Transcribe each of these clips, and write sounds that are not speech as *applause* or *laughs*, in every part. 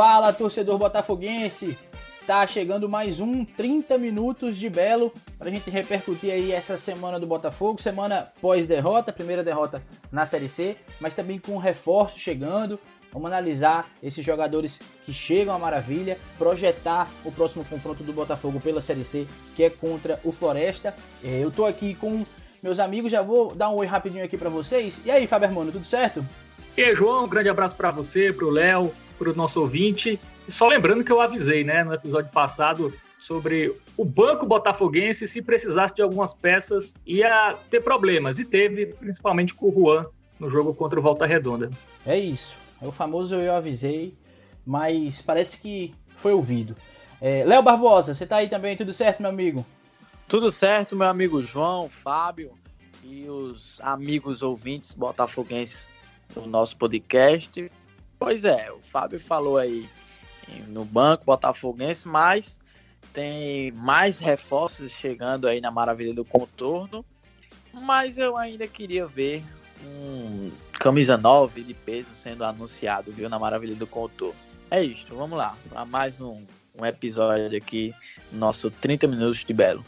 Fala, torcedor botafoguense! Tá chegando mais um 30 minutos de Belo pra gente repercutir aí essa semana do Botafogo, semana pós-derrota, primeira derrota na Série C, mas também com reforço chegando. Vamos analisar esses jogadores que chegam à maravilha, projetar o próximo confronto do Botafogo pela Série C, que é contra o Floresta. É, eu tô aqui com meus amigos, já vou dar um oi rapidinho aqui para vocês. E aí, Fábio Hermano, tudo certo? E aí, João, um grande abraço para você, para o Léo, para o nosso ouvinte. E só lembrando que eu avisei, né, no episódio passado sobre o banco botafoguense, se precisasse de algumas peças, ia ter problemas. E teve, principalmente com o Juan no jogo contra o Volta Redonda. É isso. É o famoso eu avisei, mas parece que foi ouvido. É, Léo Barbosa, você tá aí também, tudo certo, meu amigo? Tudo certo, meu amigo João, Fábio e os amigos ouvintes botafoguenses do nosso podcast. Pois é, o Fábio falou aí no banco botafoguense, mas tem mais reforços chegando aí na Maravilha do Contorno. Mas eu ainda queria ver um camisa 9 de peso sendo anunciado, viu, na Maravilha do Contorno. É isso, vamos lá, para mais um, um episódio aqui, nosso 30 minutos de Belo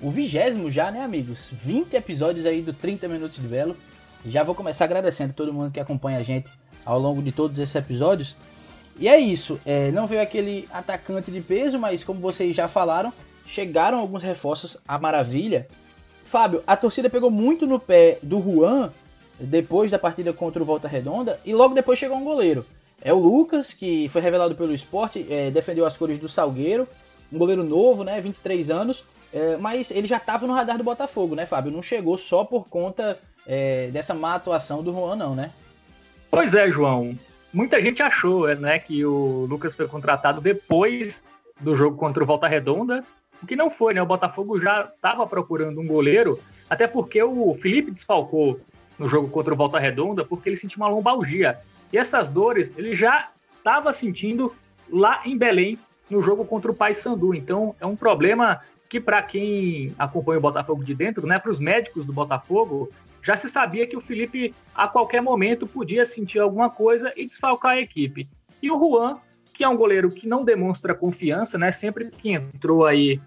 o vigésimo já, né, amigos? 20 episódios aí do 30 Minutos de Belo. Já vou começar agradecendo todo mundo que acompanha a gente ao longo de todos esses episódios. E é isso, é, não veio aquele atacante de peso, mas como vocês já falaram, chegaram alguns reforços à maravilha. Fábio, a torcida pegou muito no pé do Juan depois da partida contra o Volta Redonda e logo depois chegou um goleiro. É o Lucas, que foi revelado pelo esporte, é, defendeu as cores do Salgueiro, um goleiro novo, né, 23 anos, é, mas ele já estava no radar do Botafogo, né, Fábio? Não chegou só por conta é, dessa má atuação do Juan, não, né? Pois é, João. Muita gente achou né, que o Lucas foi contratado depois do jogo contra o Volta Redonda, o que não foi, né? O Botafogo já estava procurando um goleiro, até porque o Felipe desfalcou no jogo contra o Volta Redonda porque ele sentiu uma lombalgia. E essas dores ele já estava sentindo lá em Belém no jogo contra o Paysandu. Então é um problema que para quem acompanha o Botafogo de dentro, né, para os médicos do Botafogo, já se sabia que o Felipe a qualquer momento podia sentir alguma coisa e desfalcar a equipe. E o Juan, que é um goleiro que não demonstra confiança, né, sempre que entrou aí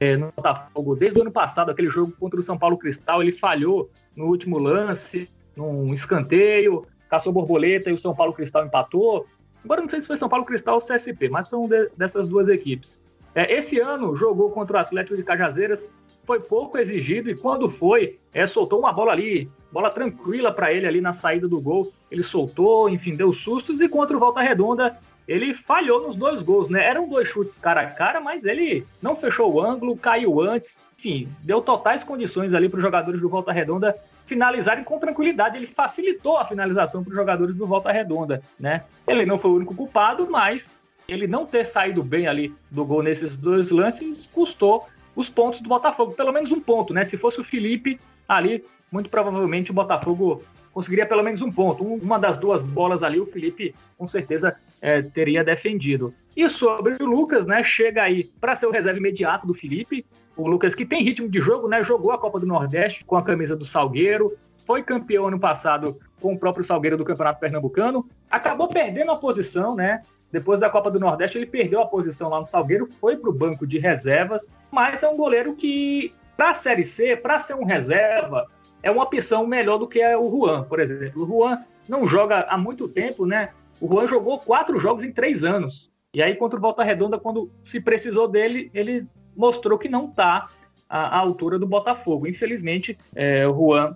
é, no Botafogo, desde o ano passado, aquele jogo contra o São Paulo Cristal, ele falhou no último lance, num escanteio, caçou borboleta e o São Paulo Cristal empatou. Agora não sei se foi São Paulo Cristal ou CSP, mas foi um de, dessas duas equipes. É, esse ano jogou contra o Atlético de Cajazeiras, foi pouco exigido e quando foi, é, soltou uma bola ali, bola tranquila para ele ali na saída do gol. Ele soltou, enfim, deu sustos e contra o Volta Redonda ele falhou nos dois gols, né? Eram dois chutes cara a cara, mas ele não fechou o ângulo, caiu antes, enfim, deu totais condições ali para os jogadores do Volta Redonda finalizarem com tranquilidade. Ele facilitou a finalização para os jogadores do Volta Redonda, né? Ele não foi o único culpado, mas ele não ter saído bem ali do gol nesses dois lances custou os pontos do Botafogo, pelo menos um ponto, né? Se fosse o Felipe ali, muito provavelmente o Botafogo conseguiria pelo menos um ponto. Uma das duas bolas ali, o Felipe com certeza é, teria defendido. E sobre o Lucas, né? Chega aí para ser o reserva imediato do Felipe. O Lucas que tem ritmo de jogo, né? Jogou a Copa do Nordeste com a camisa do Salgueiro, foi campeão ano passado com o próprio Salgueiro do Campeonato Pernambucano, acabou perdendo a posição, né? Depois da Copa do Nordeste, ele perdeu a posição lá no Salgueiro, foi para o banco de reservas, mas é um goleiro que, para a Série C, para ser um reserva, é uma opção melhor do que é o Juan, por exemplo. O Juan não joga há muito tempo, né? O Juan jogou quatro jogos em três anos. E aí, contra o Volta Redonda, quando se precisou dele, ele mostrou que não está à, à, altura do Botafogo. Infelizmente, é, o Juan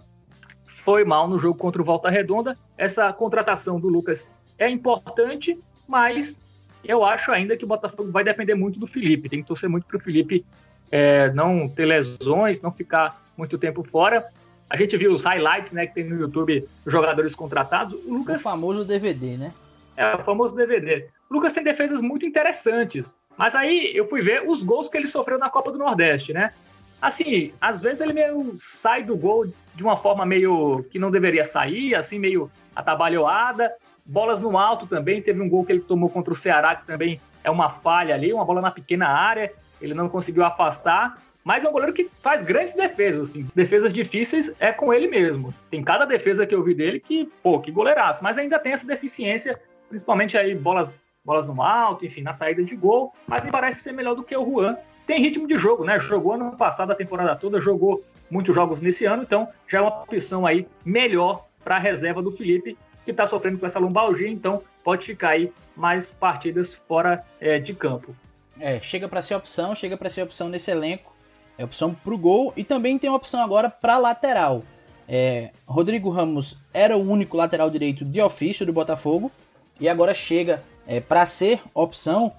foi mal no jogo contra o Volta Redonda. Essa contratação do Lucas é importante, mas eu acho ainda que o Botafogo vai depender muito do Felipe. Tem que torcer muito para o Felipe é, não ter lesões, não ficar muito tempo fora. A gente viu os highlights né, que tem no YouTube jogadores contratados. O, Lucas, o famoso DVD, né? É, o famoso DVD. O Lucas tem defesas muito interessantes. Mas aí eu fui ver os gols que ele sofreu na Copa do Nordeste, né? Assim, às vezes ele meio sai do gol de uma forma meio que não deveria sair, assim, meio atabalhoada. Bolas no alto também, teve um gol que ele tomou contra o Ceará, que também é uma falha ali, uma bola na pequena área, ele não conseguiu afastar. Mas é um goleiro que faz grandes defesas, assim. Defesas difíceis é com ele mesmo. Tem cada defesa que eu vi dele que, pô, que goleiraço. Mas ainda tem essa deficiência, principalmente aí bolas bolas no alto, enfim, na saída de gol, mas me parece ser melhor do que o Juan. Tem ritmo de jogo, né? Jogou ano passado a temporada toda, jogou muitos jogos nesse ano, então já é uma opção aí melhor para a reserva do Felipe, que está sofrendo com essa lombalgia, então pode ficar aí mais partidas fora é, de campo. É, chega para ser opção, chega para ser opção nesse elenco, é opção para o gol e também tem opção agora para lateral. É, Rodrigo Ramos era o único lateral direito de ofício do Botafogo e agora chega é, para ser opção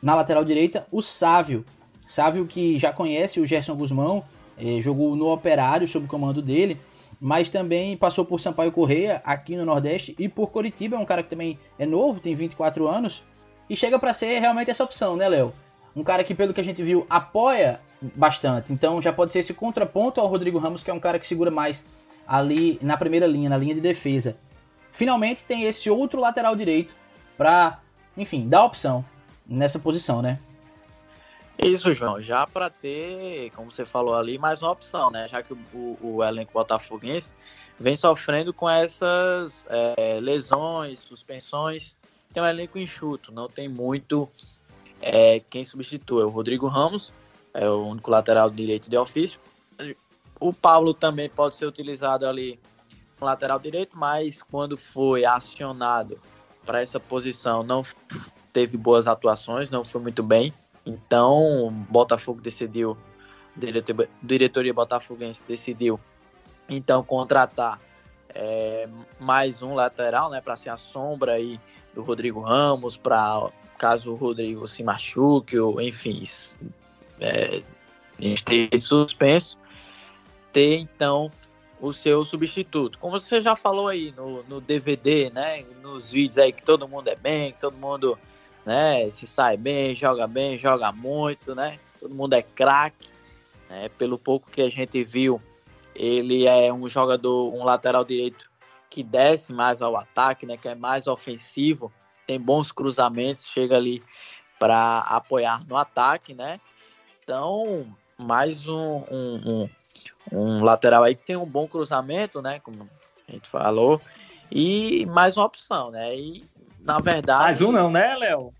na lateral direita o Sávio. Sávio que já conhece o Gerson Guzmão, é, jogou no Operário sob o comando dele, mas também passou por Sampaio Correia aqui no Nordeste e por Coritiba, é um cara que também é novo, tem 24 anos e chega para ser realmente essa opção, né, Léo? Um cara que, pelo que a gente viu, apoia bastante. Então já pode ser esse contraponto ao Rodrigo Ramos, que é um cara que segura mais ali na primeira linha, na linha de defesa. Finalmente tem esse outro lateral direito para, enfim, dar opção nessa posição, né? Isso, João, já para ter, como você falou ali, mais uma opção, né? Já que o, o elenco botafoguense vem sofrendo com essas é, lesões, suspensões, tem um elenco enxuto, não tem muito é, quem substitua. O Rodrigo Ramos é o único lateral direito de ofício. O Paulo também pode ser utilizado ali no lateral direito, mas quando foi acionado para essa posição não teve boas atuações, não foi muito bem. Então, Botafogo decidiu, diretor, diretoria botafoguense decidiu então contratar é, mais um lateral, né, para ser a sombra aí do Rodrigo Ramos, para caso o Rodrigo se machuque, ou enfim, é, ter suspenso, ter então o seu substituto. Como você já falou aí no, no DVD, né, nos vídeos aí que todo mundo é bem, que todo mundo né? Se sai bem, joga bem, joga muito, né? Todo mundo é craque. Né? Pelo pouco que a gente viu, ele é um jogador, um lateral direito que desce mais ao ataque, né? Que é mais ofensivo, tem bons cruzamentos, chega ali para apoiar no ataque, né? Então, mais um, um, um, um lateral aí que tem um bom cruzamento, né? Como a gente falou. E mais uma opção, né? E na verdade. Mais um não, né, Léo?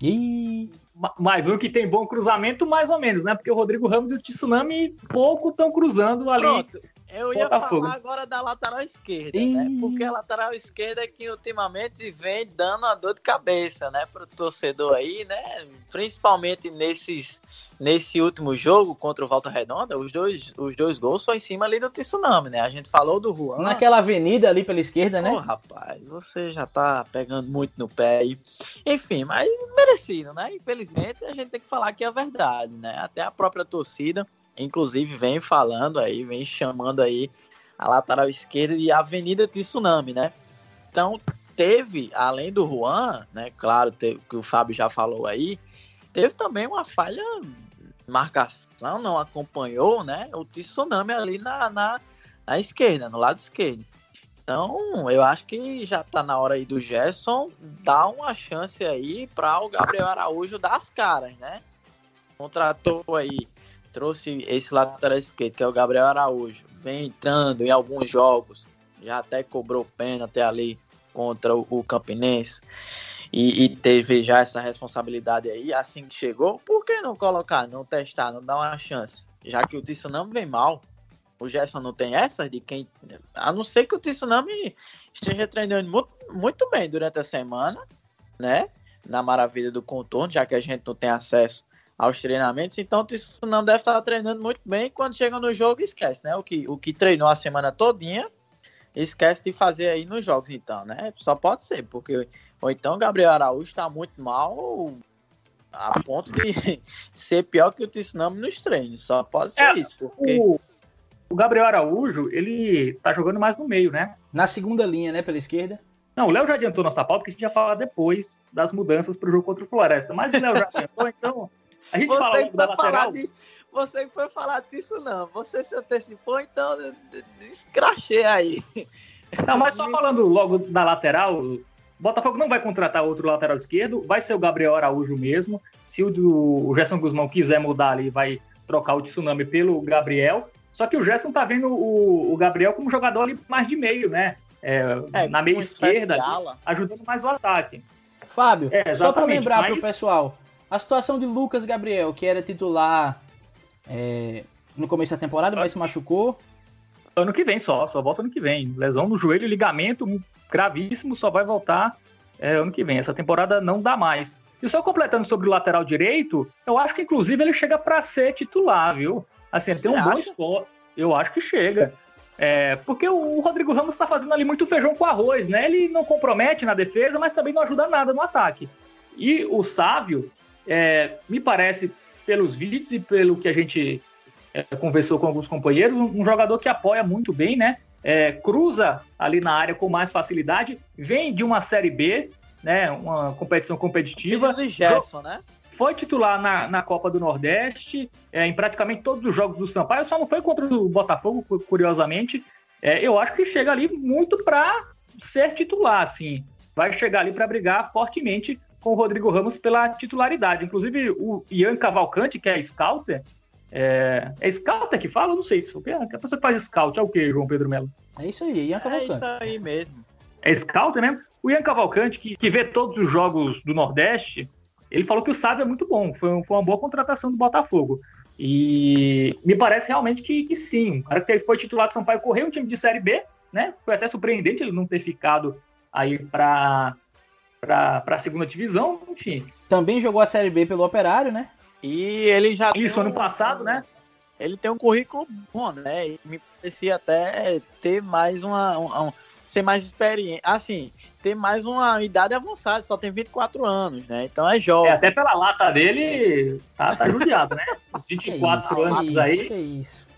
E... Mais um que tem bom cruzamento, mais ou menos, né? Porque o Rodrigo Ramos e o Tsunami pouco estão cruzando ali. Pronto. Eu ia Botafogo. falar agora da lateral esquerda, né? Porque a lateral esquerda é que ultimamente vem dando uma dor de cabeça, né? Pro torcedor aí, né? Principalmente nesses, nesse último jogo contra o Volta Redonda, os dois, os dois gols foi em cima ali do Tsunami, né? A gente falou do Juan. Naquela avenida ali pela esquerda, né? Pô, rapaz, você já tá pegando muito no pé aí. Enfim, mas merecido, né? Infelizmente a gente tem que falar que é a verdade, né? Até a própria torcida inclusive vem falando aí, vem chamando aí a lateral esquerda de Avenida Tsunami, né? Então, teve, além do Juan, né? Claro, teve, que o Fábio já falou aí, teve também uma falha marcação, não acompanhou, né? O Tsunami ali na, na, na esquerda, no lado esquerdo. Então, eu acho que já tá na hora aí do Gerson dar uma chance aí para o Gabriel Araújo dar as caras, né? Contratou aí trouxe esse lateral esquerdo, que é o Gabriel Araújo, vem entrando em alguns jogos, já até cobrou pênalti ali contra o, Campinense. E, e, teve já essa responsabilidade aí, assim que chegou, por que não colocar, não testar, não dar uma chance? Já que o Tsunami vem mal, o Gerson não tem essa de quem. A não ser que o Tsunami esteja treinando muito, muito bem durante a semana, né? Na maravilha do contorno, já que a gente não tem acesso aos treinamentos, então o não deve estar treinando muito bem. Quando chega no jogo, esquece, né? O que, o que treinou a semana todinha, esquece de fazer aí nos jogos, então, né? Só pode ser, porque ou então o Gabriel Araújo está muito mal a ponto de *laughs* ser pior que o Tsunami nos treinos. Só pode ser é, isso, porque... O, o Gabriel Araújo, ele tá jogando mais no meio, né? Na segunda linha, né? Pela esquerda. Não, o Léo já adiantou nossa pauta, porque a gente ia falar depois das mudanças para o jogo contra o Floresta. Mas o Léo já *laughs* adiantou, então a gente você fala que foi falar de, Você foi falar disso, não. Você se antecipou, então escrachei aí. Não, mas só falando logo da lateral, o Botafogo não vai contratar outro lateral esquerdo, vai ser o Gabriel Araújo mesmo. Se o, o Gerson Guzmão quiser mudar ali, vai trocar o Tsunami pelo Gabriel. Só que o Gerson tá vendo o, o Gabriel como jogador ali mais de meio, né? É, é, na meia esquerda, ali, ajudando mais o ataque. Fábio, é, só para lembrar mas... pro pessoal, a situação de Lucas Gabriel, que era titular é, no começo da temporada, mas se machucou. Ano que vem só, só volta ano que vem. Lesão no joelho, ligamento gravíssimo, só vai voltar é, ano que vem. Essa temporada não dá mais. E só completando sobre o lateral direito, eu acho que inclusive ele chega para ser titular, viu? Assim, ele Você tem um acha? bom esporte. Eu acho que chega. É, porque o Rodrigo Ramos está fazendo ali muito feijão com arroz, né? Ele não compromete na defesa, mas também não ajuda nada no ataque. E o Sávio, é, me parece, pelos vídeos e pelo que a gente é, conversou com alguns companheiros, um, um, jogador que apoia muito bem, né? É, cruza ali na área com mais facilidade, vem de uma Série B, né? Uma competição competitiva. Filho Gerson, né? Foi titular na, na Copa do Nordeste, é, em praticamente todos os jogos do Sampaio, só não foi contra o Botafogo, curiosamente. É, eu acho que chega ali muito para ser titular, assim. Vai chegar ali para brigar fortemente com o Rodrigo Ramos pela titularidade. Inclusive, o Ian Cavalcante, que é scouter, é, é scouter que fala? Eu não sei se foi. A pessoa que faz scout é o que, João Pedro Melo? É isso aí, Ian Cavalcante. É isso aí mesmo. É scouter mesmo? O Ian Cavalcante, que, que vê todos os jogos do Nordeste, ele falou que o Sábio é muito bom, foi, foi uma boa contratação do Botafogo. E me parece realmente que, que sim. O cara que foi titular do Sampaio correu um time de Série B, né? Foi até surpreendente ele não ter ficado aí para para a segunda divisão, enfim. Também jogou a Série B pelo Operário, né? E ele já. Isso, ano passado, né? Ele tem um currículo bom, né? me parecia até ter mais uma. Um, um, ser mais experiente. Assim, ter mais uma idade avançada, só tem 24 anos, né? Então é jovem. É, até pela lata dele, tá, tá judiado, né? Os 24 que anos isso, aí. Que isso.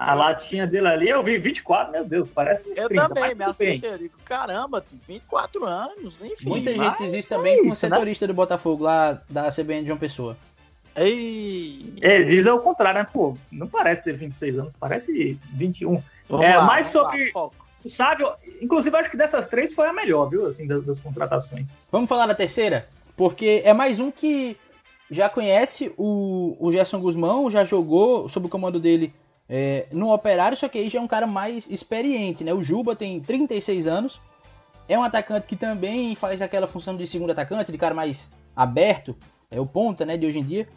A latinha dele ali, eu vi 24, meu Deus, parece uns Eu 30, também, me assustei. Eu digo, caramba, 24 anos, enfim. Muita gente existe também é como né? setorista né? do Botafogo lá da CBN de João Pessoa. Ei. É, diz ao contrário, né? Pô, não parece ter 26 anos, parece 21. Vamos é, lá, mais sobre lá, o Sábio, inclusive acho que dessas três foi a melhor, viu, assim, das, das contratações. Vamos falar da terceira? Porque é mais um que já conhece o, o Gerson Guzmão, já jogou sob o comando dele é, no Operário, só que aí já é um cara mais experiente, né? O Juba tem 36 anos, é um atacante que também faz aquela função de segundo atacante, de cara mais aberto, é o ponta, né, de hoje em dia.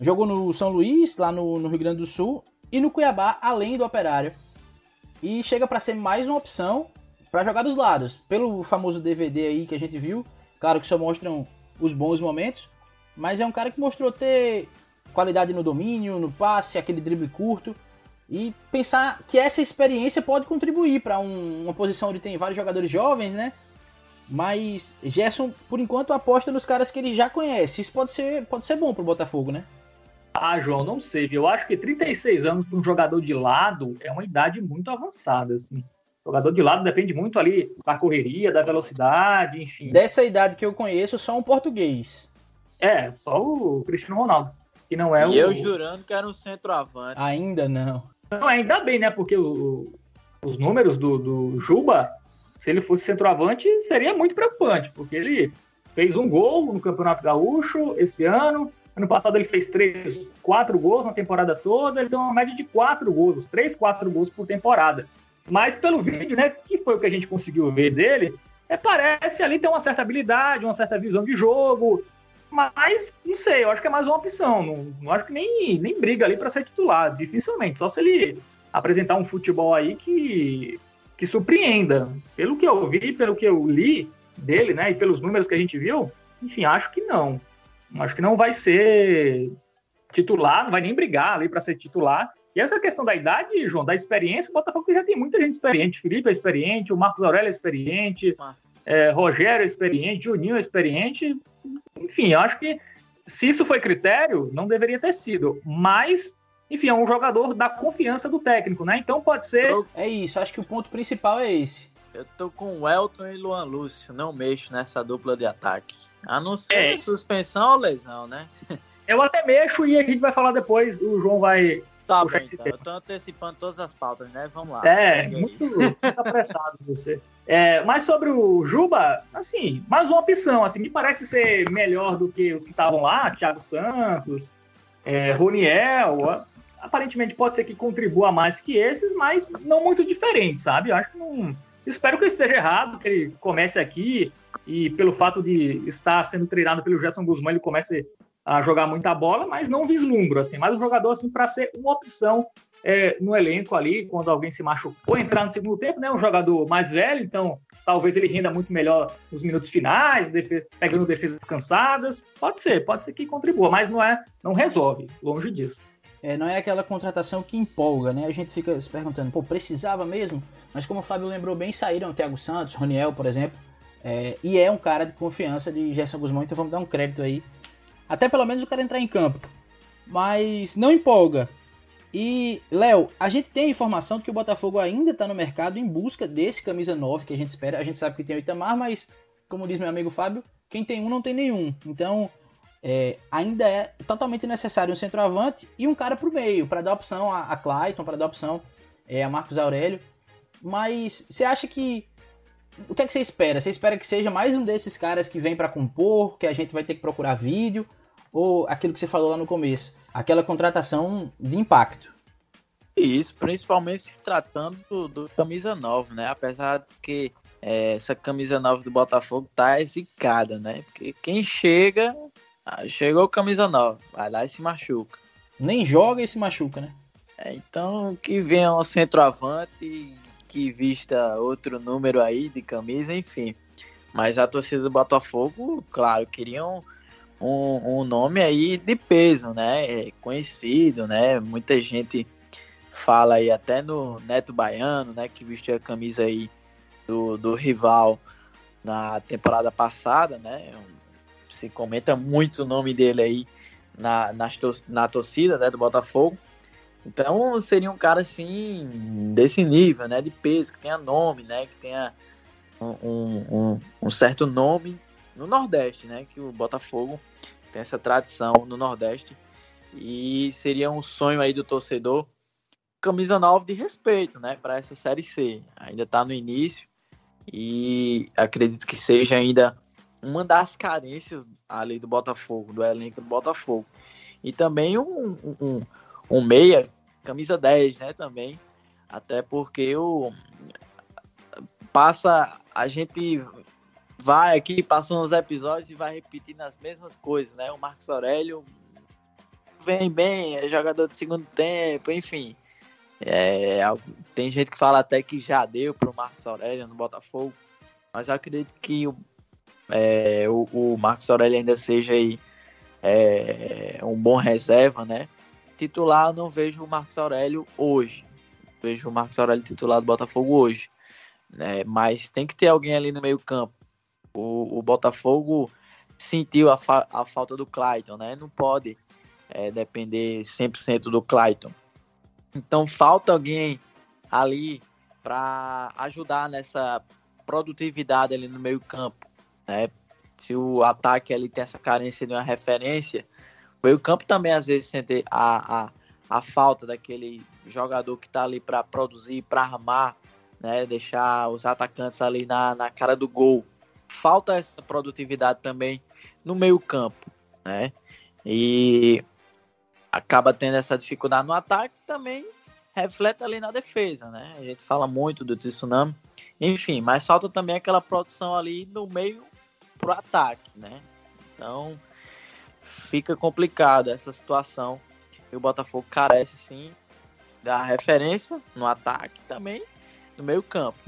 Jogou no São Luís, lá no, no Rio Grande do Sul, e no Cuiabá, além do Operário. E chega para ser mais uma opção para jogar dos lados. Pelo famoso DVD aí que a gente viu, claro que só mostram os bons momentos, mas é um cara que mostrou ter qualidade no domínio, no passe, aquele drible curto e pensar que essa experiência pode contribuir para um, uma posição onde tem vários jogadores jovens, né? Mas Gerson, por enquanto, aposta nos caras que ele já conhece. Isso pode ser, pode ser bom pro Botafogo, né? Ah, João, não sei. Eu acho que 36 anos para um jogador de lado é uma idade muito avançada, assim. O jogador de lado depende muito ali da correria, da velocidade, enfim. Dessa idade que eu conheço, só um português. É, só o Cristiano Ronaldo. Que não é e o. eu jurando que era um centroavante. Ainda não. Não, ainda bem, né? Porque o, os números do, do Juba, se ele fosse centroavante, seria muito preocupante, porque ele fez um gol no Campeonato Gaúcho esse ano. Ano passado ele fez três, quatro gols na temporada toda. Ele tem uma média de quatro gols, três, quatro gols por temporada. Mas pelo vídeo, né, que foi o que a gente conseguiu ver dele, é, parece ali ter uma certa habilidade, uma certa visão de jogo. Mas, não sei, eu acho que é mais uma opção. Não, não acho que nem, nem briga ali para ser titular, dificilmente. Só se ele apresentar um futebol aí que, que surpreenda. Pelo que eu vi, pelo que eu li dele, né, e pelos números que a gente viu, enfim, acho que não. Acho que não vai ser titular, não vai nem brigar ali para ser titular. E essa questão da idade, João, da experiência, o Botafogo já tem muita gente experiente. Felipe é experiente, o Marcos Aurélio é experiente, é, Rogério é experiente, Juninho é experiente. Enfim, eu acho que se isso foi critério, não deveria ter sido. Mas, enfim, é um jogador da confiança do técnico, né? Então pode ser. É isso, acho que o ponto principal é esse. Eu tô com o Elton e Luan Lúcio, não mexo nessa dupla de ataque. A não ser é. suspensão ou lesão, né? *laughs* Eu até mexo e a gente vai falar depois, o João vai Tá bom, então. Eu tô antecipando todas as pautas, né? Vamos lá. É, muito, muito apressado você. *laughs* É, mas sobre o Juba, assim, mais uma opção, assim, me parece ser melhor do que os que estavam lá, Thiago Santos, é, Roniel, aparentemente pode ser que contribua mais que esses, mas não muito diferente, sabe? Eu acho que não... Espero que eu esteja errado, que ele comece aqui e pelo fato de estar sendo treinado pelo Gerson Guzmán, ele começa a jogar muita bola, mas não vislumbro, assim, mais um jogador assim para ser uma opção é, no elenco ali, quando alguém se machucou, entrar no segundo tempo, né? Um jogador mais velho, então talvez ele renda muito melhor nos minutos finais, defesa, pegando defesas cansadas. Pode ser, pode ser que contribua, mas não é, não resolve, longe disso. É, não é aquela contratação que empolga, né? A gente fica se perguntando, pô, precisava mesmo? Mas como o Fábio lembrou bem, saíram o Thiago Santos, Roniel, por exemplo, é, e é um cara de confiança de Gerson Guzmão, então vamos dar um crédito aí. Até pelo menos o cara entrar em campo. Mas não empolga. E, Léo, a gente tem a informação de que o Botafogo ainda está no mercado em busca desse camisa 9 que a gente espera. A gente sabe que tem o Itamar, mas, como diz meu amigo Fábio, quem tem um não tem nenhum. Então, é, ainda é totalmente necessário um centroavante e um cara para o meio, para dar opção a, a Clayton, para dar opção é, a Marcos Aurélio. Mas você acha que. O que é que você espera? Você espera que seja mais um desses caras que vem para compor, que a gente vai ter que procurar vídeo? Ou aquilo que você falou lá no começo? aquela contratação de impacto. Isso, principalmente se tratando do, do camisa nova, né? Apesar de que é, essa camisa nova do Botafogo tá zicada, né? Porque quem chega, ah, chegou camisa nova, vai lá e se machuca. Nem joga e se machuca, né? É, então que venha um centroavante que vista outro número aí de camisa, enfim. Mas a torcida do Botafogo, claro, queriam um, um nome aí de peso, né? É conhecido, né? Muita gente fala aí até no Neto Baiano, né? Que vestiu a camisa aí do, do rival na temporada passada, né? Se comenta muito o nome dele aí na, na, torcida né, do Botafogo. Então seria um cara assim desse nível, né? De peso, que tenha nome, né? Que tenha um, um, um certo nome no Nordeste, né? Que o Botafogo tem essa tradição no Nordeste. E seria um sonho aí do torcedor. Camisa nova de respeito, né? Para essa Série C. Ainda está no início. E acredito que seja ainda uma das carências ali do Botafogo, do elenco do Botafogo. E também um, um, um meia, camisa 10, né? Também. Até porque o passa a gente vai aqui passando os episódios e vai repetindo as mesmas coisas, né? O Marcos Aurélio vem bem, é jogador de segundo tempo, enfim. É, tem gente que fala até que já deu para o Marcos Aurélio no Botafogo, mas eu acredito que o, é, o, o, Marcos Aurélio ainda seja aí é, um bom reserva, né? Titular, não vejo o Marcos Aurélio hoje. Vejo o Marcos Aurélio titular do Botafogo hoje. Né? Mas tem que ter alguém ali no meio campo o, o Botafogo sentiu a, fa a falta do Clayton, né? Não pode é, depender 100% do Clayton. Então falta alguém ali para ajudar nessa produtividade ali no meio campo, né? Se o ataque ali tem essa carência de uma referência, meio campo também às vezes sente a, a, a falta daquele jogador que está ali para produzir, para armar, né? Deixar os atacantes ali na, na cara do gol falta essa produtividade também no meio campo, né? E acaba tendo essa dificuldade no ataque também reflete ali na defesa, né? A gente fala muito do tsunami, enfim, mas falta também aquela produção ali no meio pro ataque, né? Então fica complicado essa situação e o Botafogo carece sim da referência no ataque também no meio campo.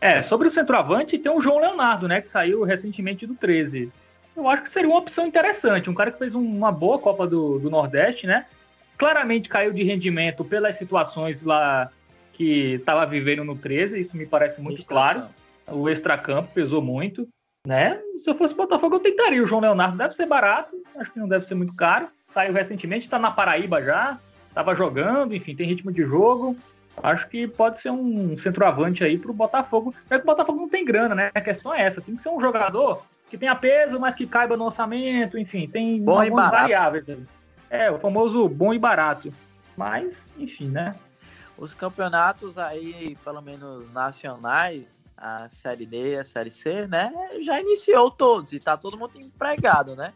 É, sobre o centroavante, tem o João Leonardo, né, que saiu recentemente do 13. Eu acho que seria uma opção interessante. Um cara que fez uma boa Copa do, do Nordeste, né? Claramente caiu de rendimento pelas situações lá que estava vivendo no 13, isso me parece muito claro. O extracampo pesou muito, né? Se eu fosse Botafogo, eu tentaria. O João Leonardo deve ser barato, acho que não deve ser muito caro. Saiu recentemente, está na Paraíba já, estava jogando, enfim, tem ritmo de jogo. Acho que pode ser um centroavante aí pro Botafogo. É que o Botafogo não tem grana, né? A questão é essa. Tem que ser um jogador que tenha peso, mas que caiba no orçamento, enfim, tem bom algumas variáveis. É, o famoso bom e barato. Mas, enfim, né? Os campeonatos aí, pelo menos nacionais, a Série D, a Série C, né? Já iniciou todos e tá todo mundo empregado, né?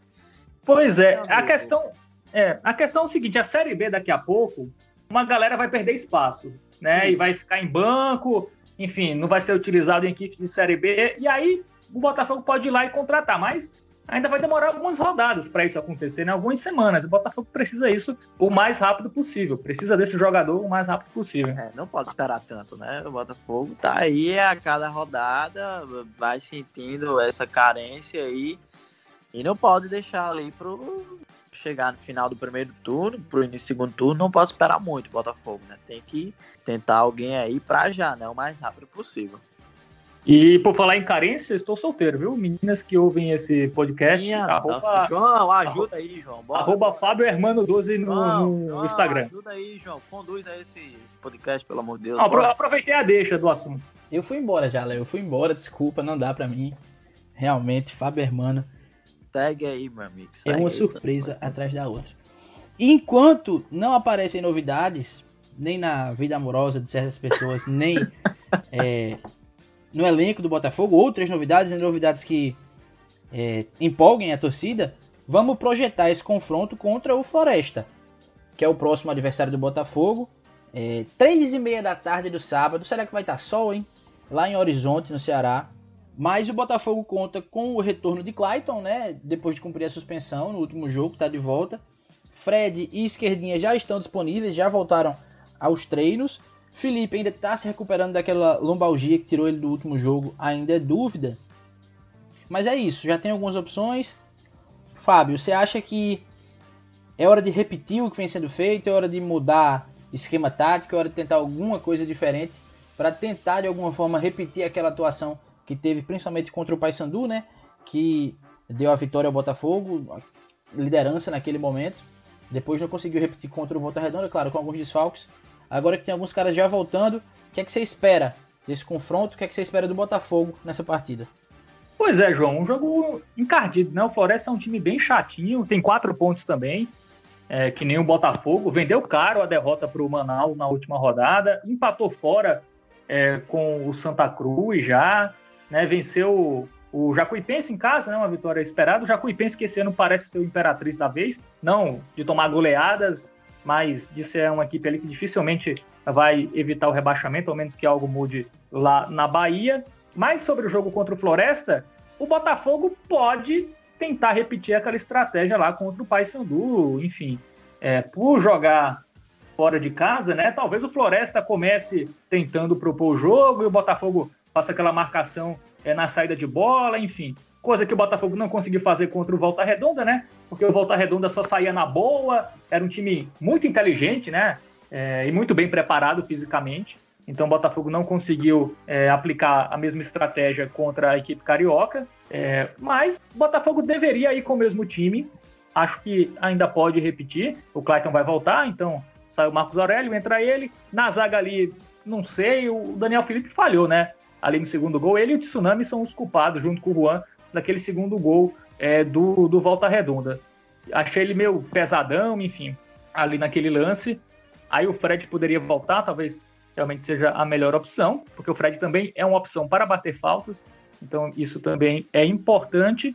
Pois é, a questão, é, a questão é o seguinte, a Série B daqui a pouco, uma galera vai perder espaço né? E vai ficar em banco, enfim, não vai ser utilizado em equipe de Série B. E aí o Botafogo pode ir lá e contratar, mas ainda vai demorar algumas rodadas para isso acontecer, né? algumas semanas. O Botafogo precisa isso o mais rápido possível, precisa desse jogador o mais rápido possível. É, não pode esperar tanto, né? O Botafogo tá aí a cada rodada, vai sentindo essa carência aí e não pode deixar ali pro chegar no final do primeiro turno, pro início do segundo turno, não pode esperar muito o Botafogo, né? Tem que tentar alguém aí pra já, né? O mais rápido possível. E por falar em carência, estou solteiro, viu? Meninas que ouvem esse podcast. Minha arroba, João, ajuda aí, João. Bora. Arroba Fábio Hermano 12 no, João, no João, Instagram. Ajuda aí, João. Conduz aí esse, esse podcast, pelo amor de Deus. Não, aproveitei a deixa do assunto. Eu fui embora já, Léo. Eu fui embora, desculpa, não dá pra mim. Realmente, Fábio Hermano. Segue aí, meu amigo. é uma surpresa atrás da outra. Enquanto não aparecem novidades, nem na vida amorosa de certas pessoas, nem *laughs* é, no elenco do Botafogo, outras novidades, novidades que é, empolguem a torcida, vamos projetar esse confronto contra o Floresta, que é o próximo adversário do Botafogo. É, três e meia da tarde do sábado. Será que vai estar sol, hein? Lá em Horizonte, no Ceará. Mas o Botafogo conta com o retorno de Clayton, né? Depois de cumprir a suspensão no último jogo, está de volta. Fred e Esquerdinha já estão disponíveis, já voltaram aos treinos. Felipe ainda está se recuperando daquela lombalgia que tirou ele do último jogo, ainda é dúvida. Mas é isso, já tem algumas opções. Fábio, você acha que é hora de repetir o que vem sendo feito? É hora de mudar esquema tático? É hora de tentar alguma coisa diferente para tentar de alguma forma repetir aquela atuação que teve principalmente contra o Paysandu, né? Que deu a vitória ao Botafogo, liderança naquele momento. Depois não conseguiu repetir contra o Volta Redonda, claro, com alguns desfalques. Agora que tem alguns caras já voltando, o que é que você espera desse confronto? O que é que você espera do Botafogo nessa partida? Pois é, João, um jogo encardido, né? O Floresta é um time bem chatinho, tem quatro pontos também, é, que nem o Botafogo. Vendeu caro a derrota para o Manaus na última rodada, empatou fora é, com o Santa Cruz já, né? Venceu o Jacuipense em casa, né? Uma vitória esperada. O Jacuipense que esse ano parece ser o imperatriz da vez, não de tomar goleadas mas de ser uma equipe ali que dificilmente vai evitar o rebaixamento, ao menos que algo mude lá na Bahia. Mas sobre o jogo contra o Floresta, o Botafogo pode tentar repetir aquela estratégia lá contra o Paysandu, enfim, é, por jogar fora de casa, né? Talvez o Floresta comece tentando propor o jogo e o Botafogo faça aquela marcação é, na saída de bola, enfim coisa que o Botafogo não conseguiu fazer contra o Volta Redonda, né? Porque o Volta Redonda só saía na boa, era um time muito inteligente, né? É, e muito bem preparado fisicamente. Então o Botafogo não conseguiu é, aplicar a mesma estratégia contra a equipe carioca. É, mas o Botafogo deveria ir com o mesmo time. Acho que ainda pode repetir. O Clayton vai voltar, então sai o Marcos Aurélio, entra ele. Na zaga ali, não sei, o Daniel Felipe falhou, né? Ali no segundo gol. Ele e o Tsunami são os culpados, junto com o Juan, daquele segundo gol é, do, do Volta Redonda. Achei ele meio pesadão, enfim, ali naquele lance. Aí o Fred poderia voltar, talvez realmente seja a melhor opção, porque o Fred também é uma opção para bater faltas, então isso também é importante.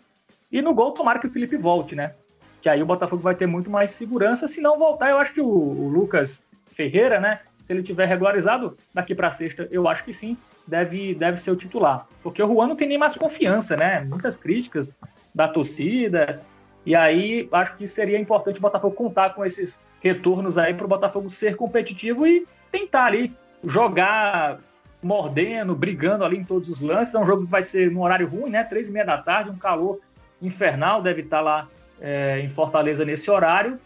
E no gol, tomara que o Felipe volte, né? Que aí o Botafogo vai ter muito mais segurança. Se não voltar, eu acho que o, o Lucas Ferreira, né? Se ele tiver regularizado daqui para sexta, eu acho que sim deve, deve ser o titular. Porque o Juan não tem nem mais confiança, né? Muitas críticas da torcida. E aí acho que seria importante o Botafogo contar com esses retornos aí para o Botafogo ser competitivo e tentar ali jogar mordendo, brigando ali em todos os lances. É um jogo que vai ser num horário ruim, né? Três e meia da tarde, um calor infernal, deve estar lá é, em Fortaleza nesse horário.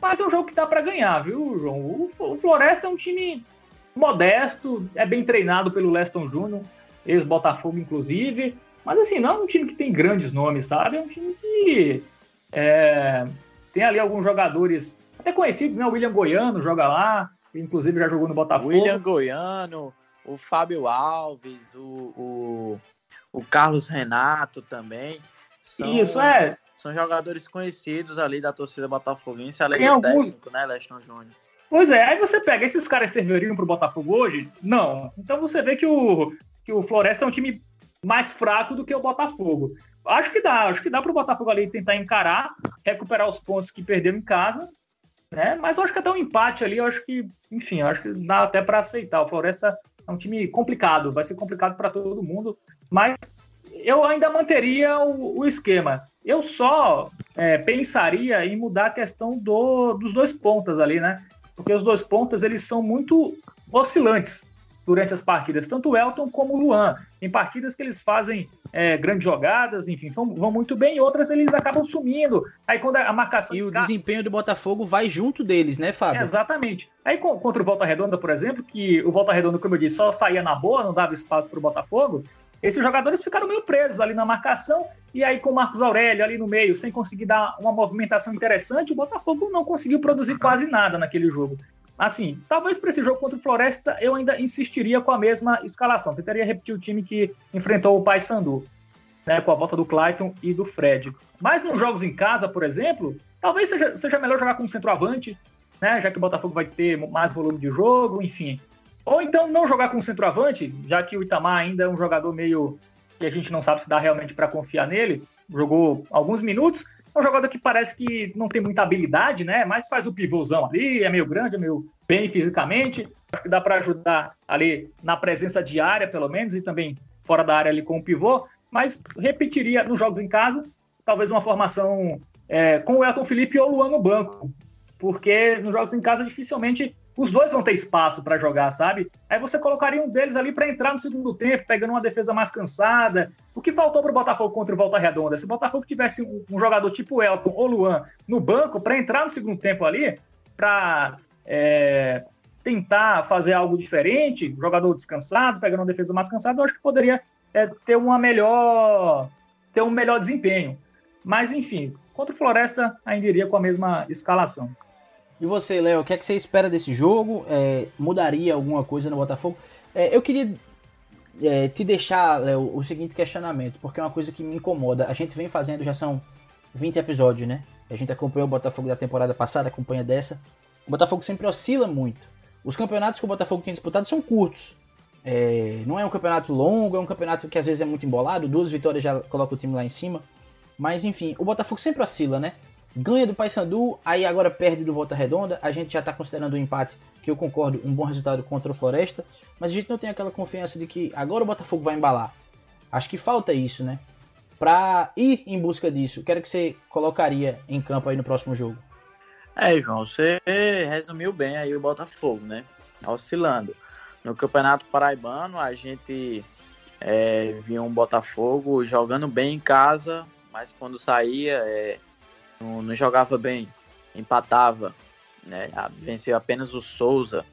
Mas é um jogo que dá para ganhar, viu, João? O Floresta é um time modesto, é bem treinado pelo Leston Júnior, ex-Botafogo, inclusive. Mas assim, não é um time que tem grandes nomes, sabe? É um time que é, tem ali alguns jogadores até conhecidos, né? O William Goiano joga lá, inclusive já jogou no Botafogo. William Goiano, o Fábio Alves, o, o, o Carlos Renato também. São, Isso, é. São jogadores conhecidos ali da torcida botafoguense, além tem do alguns... técnico, né, Leston Júnior. Pois é, aí você pega, esses caras serviriam pro Botafogo hoje? Não. Então você vê que o, que o Floresta é um time mais fraco do que o Botafogo. Acho que dá, acho que dá pro Botafogo ali tentar encarar, recuperar os pontos que perdeu em casa, né? Mas acho que até um empate ali, eu acho que, enfim, acho que dá até para aceitar. O Floresta é um time complicado, vai ser complicado para todo mundo, mas eu ainda manteria o, o esquema. Eu só é, pensaria em mudar a questão do, dos dois pontas ali, né? Porque os dois pontas eles são muito oscilantes durante as partidas, tanto o Elton como o Luan. Em partidas que eles fazem é, grandes jogadas, enfim, vão, vão, muito bem, e outras eles acabam sumindo. Aí quando a marcação. E o desempenho do Botafogo vai junto deles, né, Fábio? Exatamente. Aí contra o Volta Redonda, por exemplo, que o Volta Redonda, como eu disse, só saía na boa, não dava espaço para o Botafogo. Esses jogadores ficaram meio presos ali na marcação, e aí com o Marcos Aurélio ali no meio, sem conseguir dar uma movimentação interessante, o Botafogo não conseguiu produzir quase nada naquele jogo. Assim, talvez para esse jogo contra o Floresta eu ainda insistiria com a mesma escalação. Tentaria repetir o time que enfrentou o Paysandu, né, com a volta do Clayton e do Fred. Mas nos jogos em casa, por exemplo, talvez seja, seja melhor jogar com um centroavante, né, já que o Botafogo vai ter mais volume de jogo, enfim. Ou então não jogar com um centroavante, já que o Itamar ainda é um jogador meio que a gente não sabe se dá realmente para confiar nele. Jogou alguns minutos, é um jogador que parece que não tem muita habilidade, né? Mas faz o pivôzão ali, é meio grande, é meio bem fisicamente. Acho que dá para ajudar ali na presença diária, pelo menos, e também fora da área ali com o pivô. Mas repetiria nos jogos em casa, talvez uma formação é, com o Elton Felipe ou Luan no banco. Porque nos jogos em casa dificilmente os dois vão ter espaço para jogar, sabe? Aí você colocaria um deles ali para entrar no segundo tempo, pegando uma defesa mais cansada. O que faltou para o Botafogo contra o Volta Redonda? Se o Botafogo tivesse um, jogador tipo Elton ou Luan no banco para entrar no segundo tempo ali, para é, tentar fazer algo diferente, jogador descansado, pegando uma defesa mais cansada, eu acho que poderia é, ter uma melhor ter um melhor desempenho. Mas enfim, contra o Floresta ainda iria com a mesma escalação. E você, Léo, o que é que você espera desse jogo? É, mudaria alguma coisa no Botafogo? É, eu queria é, te deixar, Léo, o seguinte questionamento, porque é uma coisa que me incomoda. A gente vem fazendo, já são 20 episódios, né? A gente acompanhou o Botafogo da temporada passada, acompanha dessa. O Botafogo sempre oscila muito. Os campeonatos que o Botafogo tem disputado são curtos. É, não é um campeonato longo, é um campeonato que às vezes é muito embolado. Duas vitórias já coloca o time lá em cima. Mas enfim, o Botafogo sempre oscila, né? Ganha do Paysandu, aí agora perde do Volta Redonda. A gente já está considerando o empate, que eu concordo, um bom resultado contra o Floresta, mas a gente não tem aquela confiança de que agora o Botafogo vai embalar. Acho que falta isso, né? Para ir em busca disso, quero que você colocaria em campo aí no próximo jogo. É, João, você resumiu bem aí o Botafogo, né? Oscilando. No Campeonato Paraibano, a gente é, viu um Botafogo jogando bem em casa, mas quando saía, é, não, não jogava bem, empatava, né? Venceu apenas o Souza,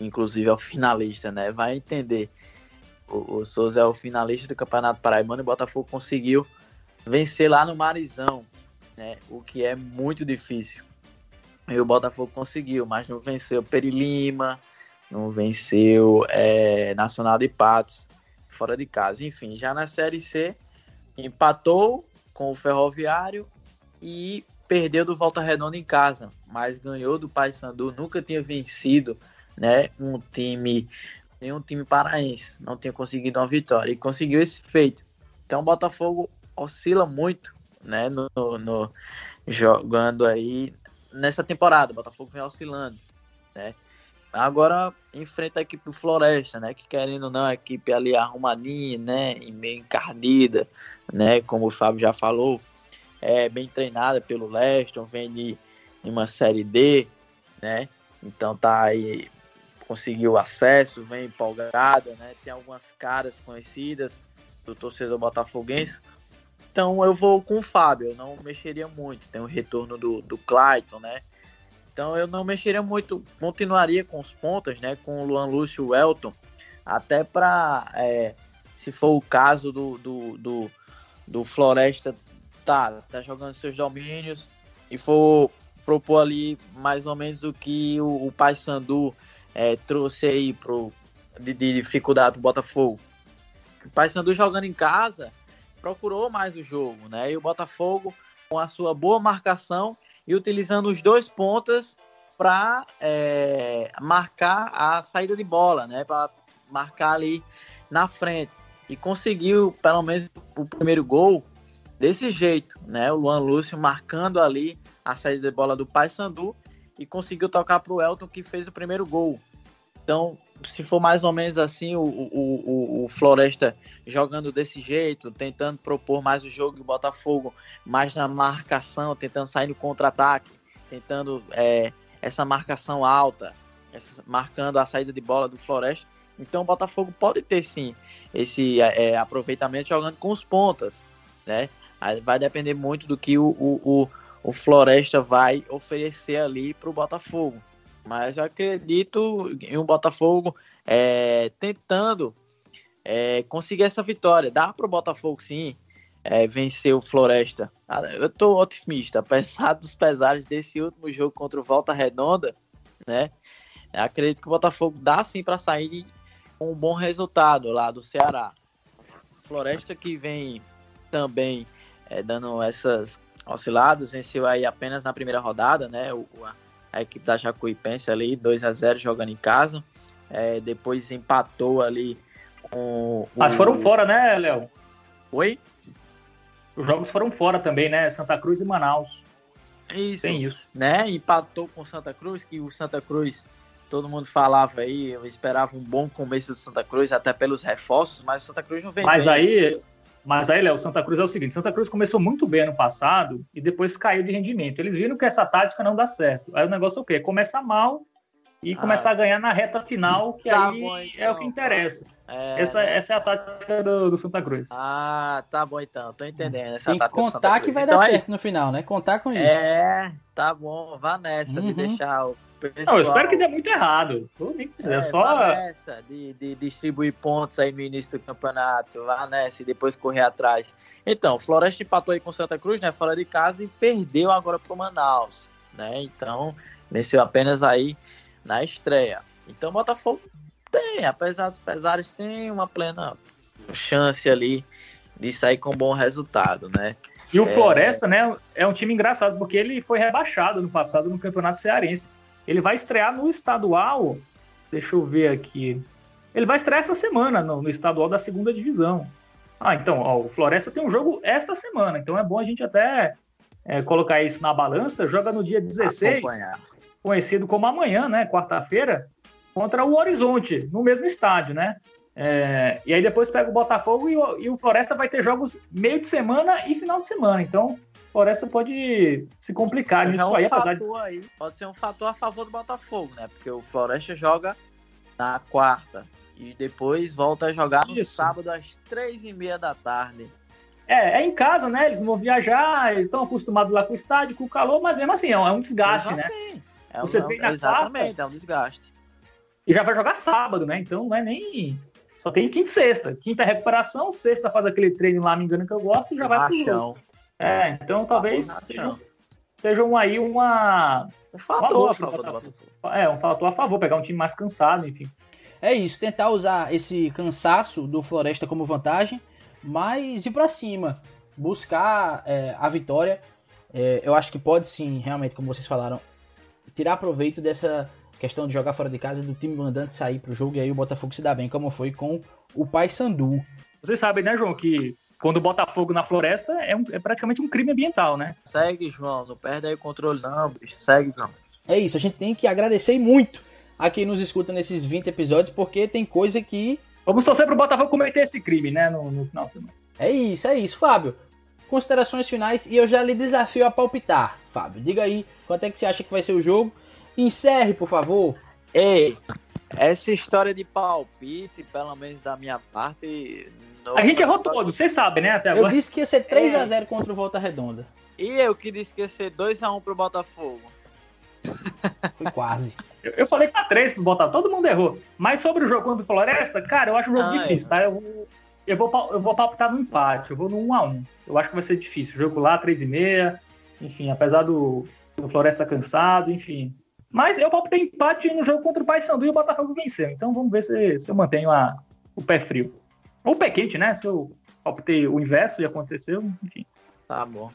inclusive é o finalista, né? Vai entender. O, o Souza é o finalista do Campeonato Paraibano e o Botafogo conseguiu vencer lá no Marizão, né? O que é muito difícil. E o Botafogo conseguiu, mas não venceu Peri Lima, não venceu é, Nacional de Patos, fora de casa. Enfim, já na Série C, empatou com o Ferroviário e perdeu do Volta Redonda em casa, mas ganhou do Paysandu, nunca tinha vencido, né, um time, nenhum time paraense, não tinha conseguido uma vitória e conseguiu esse feito. Então o Botafogo oscila muito, né, no, no jogando aí nessa temporada, o Botafogo vem oscilando, né? Agora enfrenta a equipe do Floresta, né? Que querendo ou não, a equipe ali arrumadinha, né? E meio encardida, né? Como o Fábio já falou, é bem treinada pelo Leston, vem de, uma série D, né? Então tá aí, conseguiu acesso, vem empolgada, né? Tem algumas caras conhecidas do torcedor botafoguense. Então eu vou com o Fábio, eu não mexeria muito. Tem o retorno do, do Clayton, né? Então eu não mexeria muito, continuaria com os pontas, né? Com o Luan Lúcio e o Elton, até para, é, se for o caso do, do, do, do Floresta tá, tá jogando seus domínios e for propor ali mais ou menos o que o, o Paysandu é, trouxe aí pro, de, de dificuldade pro Botafogo. O Paysandu jogando em casa procurou mais o jogo, né? E o Botafogo com a sua boa marcação e utilizando os dois pontas para é, marcar a saída de bola, né? Para marcar ali na frente e conseguiu pelo menos o primeiro gol desse jeito, né? O Luan Lúcio marcando ali a saída de bola do Paysandu e conseguiu tocar para o Elton que fez o primeiro gol. Então, se for mais ou menos assim, o, o, o, o, Floresta jogando desse jeito, tentando propor mais o jogo e o Botafogo mais na marcação, tentando sair no contra-ataque, tentando é, essa marcação alta, essa, marcando a saída de bola do Floresta. Então o Botafogo pode ter sim esse é, é aproveitamento jogando com os pontas, né? Aí vai depender muito do que o, o, o, o Floresta vai oferecer ali para o Botafogo. Mas eu acredito em um Botafogo é, tentando é, conseguir essa vitória. Dá para o Botafogo, sim, é, vencer o Floresta. Ah, eu estou otimista, apesar *laughs* dos pesares desse último jogo contra o Volta Redonda, né? Acredito que o Botafogo dá sim para sair com um bom resultado lá do Ceará. Floresta que vem também é, dando essas osciladas, venceu aí apenas na primeira rodada, né? O, a, a equipe da Jacuipense ali, 2 a 0 jogando em casa. É, depois empatou ali com. Mas o... foram fora, né, Léo? Oi? Os jogos foram fora também, né? Santa Cruz e Manaus. Isso. Tem isso. Né? Empatou com Santa Cruz, que o Santa Cruz, todo mundo falava aí, eu esperava um bom começo do Santa Cruz, até pelos reforços, mas o Santa Cruz não vem. Mas bem. aí, mas aí, Léo, Santa Cruz é o seguinte: Santa Cruz começou muito bem ano passado e depois caiu de rendimento. Eles viram que essa tática não dá certo. Aí o negócio é o quê? Começa mal e ah. começar a ganhar na reta final, que tá aí bom, então, é o que então, interessa. É... Essa, essa é a tática do, do, Santa Cruz. Ah, tá bom então, tô entendendo. Essa Tem que contar que vai então, dar é... certo no final, né? Contar com isso. É, tá bom, vá nessa uhum. de deixar o pessoal... Não, eu espero que dê muito errado. É, é só... Nessa de, de distribuir pontos aí no início do campeonato, vá nessa e depois correr atrás. Então, Floresta empatou aí com Santa Cruz, né, fora de casa e perdeu agora pro Manaus, né? Então, venceu apenas aí na estreia. Então Botafogo tem, apesar dos pesares, tem uma plena chance ali de sair com um bom resultado, né? E o é... Floresta, né, é um time engraçado, porque ele foi rebaixado no passado no Campeonato Cearense. Ele vai estrear no estadual, deixa eu ver aqui. Ele vai estrear essa semana no, no estadual da segunda divisão. Ah, então, ó, o Floresta tem um jogo esta semana, então é bom a gente até é, colocar isso na balança. Joga no dia 16. Acompanhar conhecido como amanhã, né, quarta-feira, contra o Horizonte, no mesmo estádio, né? É, e aí depois pega o Botafogo e o, e o, Floresta vai ter jogos meio de semana e final de semana. Então, Floresta pode se complicar nisso é um aí, apesar de... aí. Pode ser um fator a favor do Botafogo, né? Porque o Floresta joga na quarta e depois volta a jogar no Isso. sábado às três e meia da tarde. É, é em casa, né? Eles vão viajar, estão acostumados lá com o estádio, com o calor, mas mesmo assim, é um desgaste, mesmo né? Assim. É você um, na exatamente, quarta, é um desgaste. E já vai jogar sábado, né? Então não é nem. Só tem quinta e sexta. Quinta é recuperação, sexta faz aquele treino lá, me engano, que eu gosto, e já vai pro jogo. É, então talvez seja, seja um aí uma. Um fator a favor do Botafogo. É, um fator a favor, pegar um time mais cansado, enfim. É isso, tentar usar esse cansaço do Floresta como vantagem, mas ir para cima, buscar é, a vitória. É, eu acho que pode sim, realmente, como vocês falaram, tirar proveito dessa questão de jogar fora de casa, do time mandante sair pro jogo e aí o Botafogo se dá bem, como foi com o Paysandu. Vocês sabem, né, João, que quando o Botafogo na floresta é, um, é, praticamente um crime ambiental, né? Segue, João, não perde aí o controle não, bicho. Segue, João. É isso, a gente tem que agradecer muito a quem nos escuta nesses 20 episódios, porque tem coisa que... Vamos torcer pro Botafogo cometer esse crime, né, no, no final de semana. É isso, é isso. Fábio, considerações finais e eu já lhe desafio a palpitar, Fábio. Diga aí quanto é que você acha que vai ser o jogo. Encerre, por favor. Ei, essa história de palpite, pelo menos da minha parte. A gente errou todo, você sabe, né? Até agora. Eu disse que ia ser 3x0 é. contra o Volta Redonda. E eu que disse que ia ser 2x1 pro Botafogo. Foi quase. Eu, eu falei que 3 pro Botafogo, todo mundo errou. Mas sobre o jogo contra o Floresta, cara, eu acho um jogo ah, difícil, é. tá? Eu, eu vou, eu vou palpitar no empate, eu vou no 1x1. Eu acho que vai ser difícil. O jogo lá, 3,5. Enfim, apesar do, do Floresta cansado, enfim. Mas eu palpitei empate no jogo contra o Paysandu e o Botafogo venceu. Então vamos ver se, se eu mantenho a, o pé frio. Ou o pé quente, né? Se eu palpitei o inverso e aconteceu, enfim. Tá bom.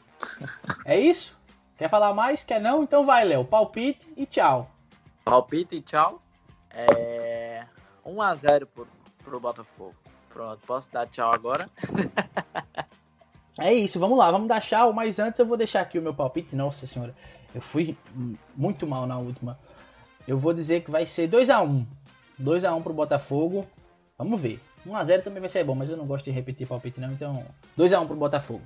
é isso? Quer falar mais? Quer não? Então vai, Léo. Palpite e tchau. Palpite e tchau. É... 1x0 pro, pro Botafogo. Pronto, posso dar tchau agora? *laughs* é isso, vamos lá, vamos dar tchau, mas antes eu vou deixar aqui o meu palpite. Nossa senhora, eu fui muito mal na última. Eu vou dizer que vai ser 2 a 1 um. 2x1 pro Botafogo. Vamos ver. 1x0 também vai ser bom, mas eu não gosto de repetir palpite não, então 2x1 pro Botafogo.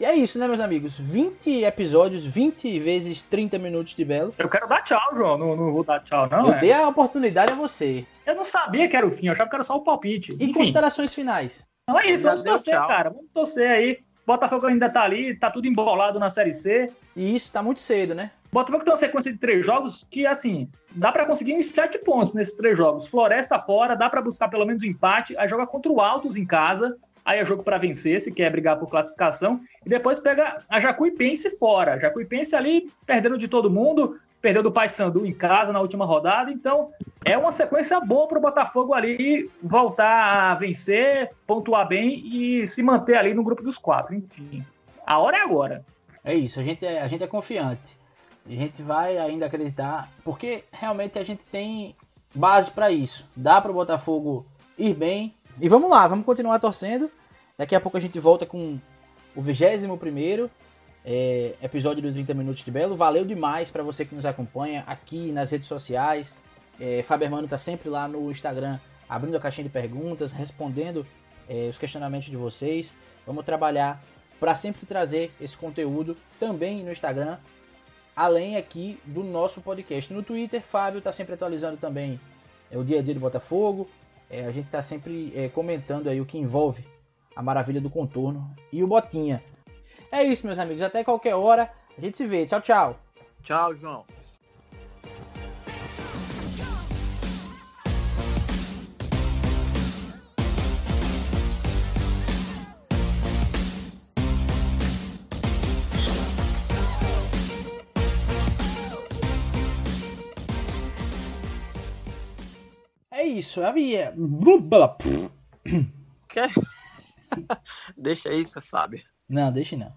E é isso, né, meus amigos? 20 episódios, 20 vezes 30 minutos de Belo. Eu quero dar tchau, João. Não, não vou dar tchau, não. Eu é? dei a oportunidade a você. Eu não sabia que era o fim, eu achava que era só o palpite. E Enfim, considerações finais. não é isso, Já vamos torcer, tchau. cara. Vamos torcer aí. Botafogo ainda tá ali, tá tudo embolado na Série C. E isso tá muito cedo, né? Botafogo tem uma sequência de três jogos que, assim, dá pra conseguir uns sete pontos nesses três jogos. Floresta fora, dá pra buscar pelo menos um empate. Aí joga contra o Altos em casa. Aí é jogo pra vencer, se quer brigar por classificação. E depois pega a Jacuipense fora. Jacuipense ali perdendo de todo mundo. Perdeu do Paysandu em casa na última rodada. Então, é uma sequência boa pro Botafogo ali voltar a vencer, pontuar bem e se manter ali no grupo dos quatro. Enfim, a hora é agora. É isso, a gente é, a gente é confiante. A gente vai ainda acreditar, porque realmente a gente tem base para isso. Dá para o Botafogo ir bem. E vamos lá, vamos continuar torcendo. Daqui a pouco a gente volta com o 21 é, episódio do 30 Minutos de Belo. Valeu demais para você que nos acompanha aqui nas redes sociais. É, Faber Mano tá sempre lá no Instagram abrindo a caixinha de perguntas, respondendo é, os questionamentos de vocês. Vamos trabalhar para sempre trazer esse conteúdo também no Instagram, além aqui do nosso podcast. No Twitter, Fábio está sempre atualizando também é, o dia a dia do Botafogo. É, a gente está sempre é, comentando aí o que envolve a maravilha do contorno e o Botinha. É isso, meus amigos. Até qualquer hora. A gente se vê. Tchau, tchau. Tchau, João. Isso. Havia. Quer? *laughs* Deixa isso, Fábio. Não, deixe não.